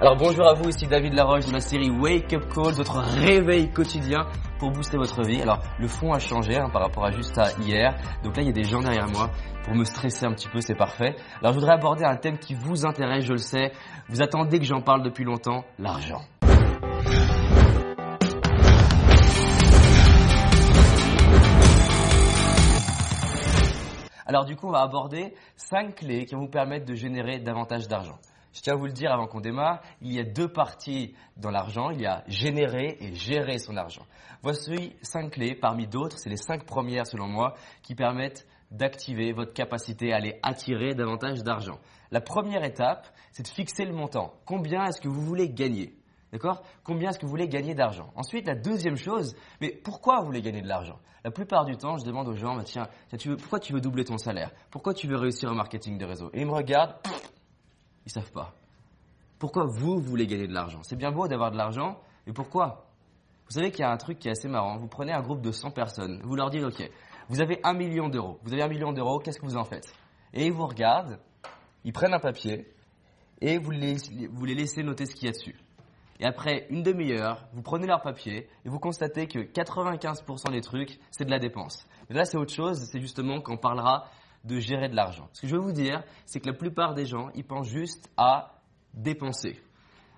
Alors bonjour à vous, ici David Laroche de la série Wake Up Call, votre réveil quotidien pour booster votre vie. Alors le fond a changé hein, par rapport à juste à hier, donc là il y a des gens derrière moi pour me stresser un petit peu, c'est parfait. Alors je voudrais aborder un thème qui vous intéresse, je le sais, vous attendez que j'en parle depuis longtemps, l'argent. Alors du coup, on va aborder 5 clés qui vont vous permettre de générer davantage d'argent. Je tiens à vous le dire avant qu'on démarre, il y a deux parties dans l'argent, il y a générer et gérer son argent. Voici 5 clés, parmi d'autres, c'est les 5 premières selon moi, qui permettent d'activer votre capacité à aller attirer davantage d'argent. La première étape, c'est de fixer le montant. Combien est-ce que vous voulez gagner? D'accord? Combien est-ce que vous voulez gagner d'argent? Ensuite, la deuxième chose, mais pourquoi vous voulez gagner de l'argent? La plupart du temps, je demande aux gens, bah, tiens, pourquoi tu veux doubler ton salaire? Pourquoi tu veux réussir au marketing de réseau? Et ils me regardent, ils savent pas. Pourquoi vous voulez gagner de l'argent? C'est bien beau d'avoir de l'argent, mais pourquoi? Vous savez qu'il y a un truc qui est assez marrant. Vous prenez un groupe de 100 personnes, vous leur dites, ok, vous avez un million d'euros. Vous avez un million d'euros, qu'est-ce que vous en faites? Et ils vous regardent, ils prennent un papier, et vous les, vous les laissez noter ce qu'il y a dessus. Et après une demi-heure, vous prenez leur papier et vous constatez que 95% des trucs, c'est de la dépense. Mais là, c'est autre chose, c'est justement qu'on parlera de gérer de l'argent. Ce que je veux vous dire, c'est que la plupart des gens, ils pensent juste à dépenser.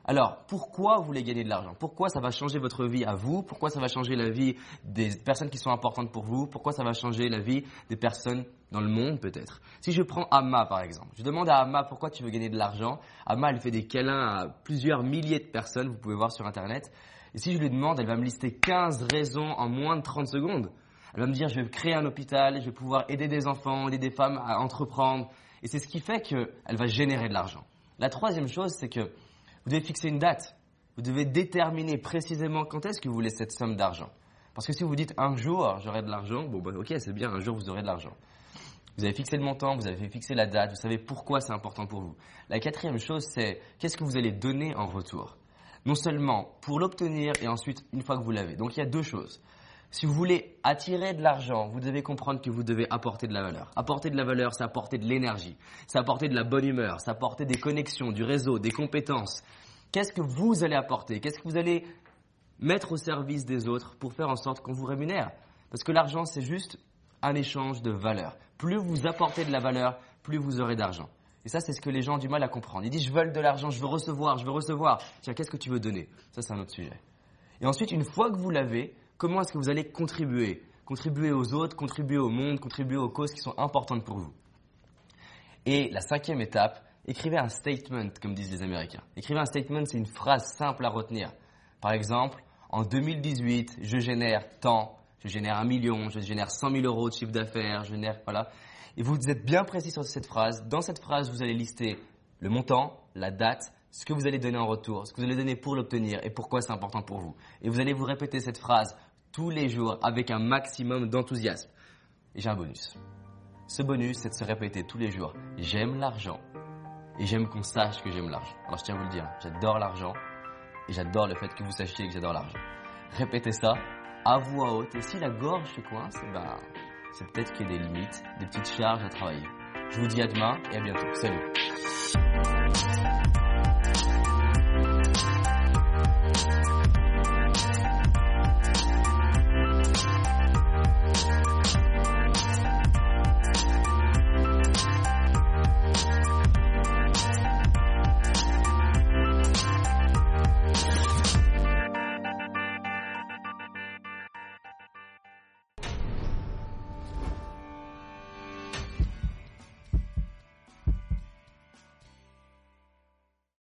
Alors, pourquoi vous voulez gagner de l'argent? Pourquoi ça va changer votre vie à vous? Pourquoi ça va changer la vie des personnes qui sont importantes pour vous? Pourquoi ça va changer la vie des personnes dans le monde peut-être? Si je prends Amma par exemple, je demande à Amma pourquoi tu veux gagner de l'argent. Amma, elle fait des câlins à plusieurs milliers de personnes, vous pouvez voir sur Internet. Et si je lui demande, elle va me lister 15 raisons en moins de 30 secondes. Elle va me dire, je vais créer un hôpital, je vais pouvoir aider des enfants, aider des femmes à entreprendre. Et c'est ce qui fait qu'elle va générer de l'argent. La troisième chose, c'est que vous devez fixer une date. Vous devez déterminer précisément quand est-ce que vous voulez cette somme d'argent. Parce que si vous dites un jour j'aurai de l'argent, bon bah, ok c'est bien, un jour vous aurez de l'argent. Vous avez fixé le montant, vous avez fixé la date, vous savez pourquoi c'est important pour vous. La quatrième chose c'est qu'est-ce que vous allez donner en retour? Non seulement pour l'obtenir et ensuite une fois que vous l'avez. Donc il y a deux choses. Si vous voulez attirer de l'argent, vous devez comprendre que vous devez apporter de la valeur. Apporter de la valeur, c'est apporter de l'énergie, c'est apporter de la bonne humeur, c'est apporter des connexions, du réseau, des compétences. Qu'est-ce que vous allez apporter? Qu'est-ce que vous allez mettre au service des autres pour faire en sorte qu'on vous rémunère? Parce que l'argent, c'est juste un échange de valeur. Plus vous apportez de la valeur, plus vous aurez d'argent. Et ça, c'est ce que les gens ont du mal à comprendre. Ils disent, je veux de l'argent, je veux recevoir, je veux recevoir. Tiens, qu'est-ce que tu veux donner? Ça, c'est un autre sujet. Et ensuite, une fois que vous l'avez, comment est-ce que vous allez contribuer Contribuer aux autres, contribuer au monde, contribuer aux causes qui sont importantes pour vous. Et la cinquième étape, écrivez un statement, comme disent les Américains. Écrivez un statement, c'est une phrase simple à retenir. Par exemple, en 2018, je génère tant, je génère un million, je génère 100 000 euros de chiffre d'affaires, je génère, voilà. Et vous êtes bien précis sur cette phrase. Dans cette phrase, vous allez lister le montant, la date, ce que vous allez donner en retour, ce que vous allez donner pour l'obtenir et pourquoi c'est important pour vous. Et vous allez vous répéter cette phrase tous les jours avec un maximum d'enthousiasme. Et j'ai un bonus. Ce bonus, c'est de se répéter tous les jours. J'aime l'argent et j'aime qu'on sache que j'aime l'argent. Alors je tiens à vous le dire, j'adore l'argent et j'adore le fait que vous sachiez que j'adore l'argent. Répétez ça à voix haute et si la gorge se coince, eh ben, c'est peut-être qu'il y a des limites, des petites charges à travailler. Je vous dis à demain et à bientôt. Salut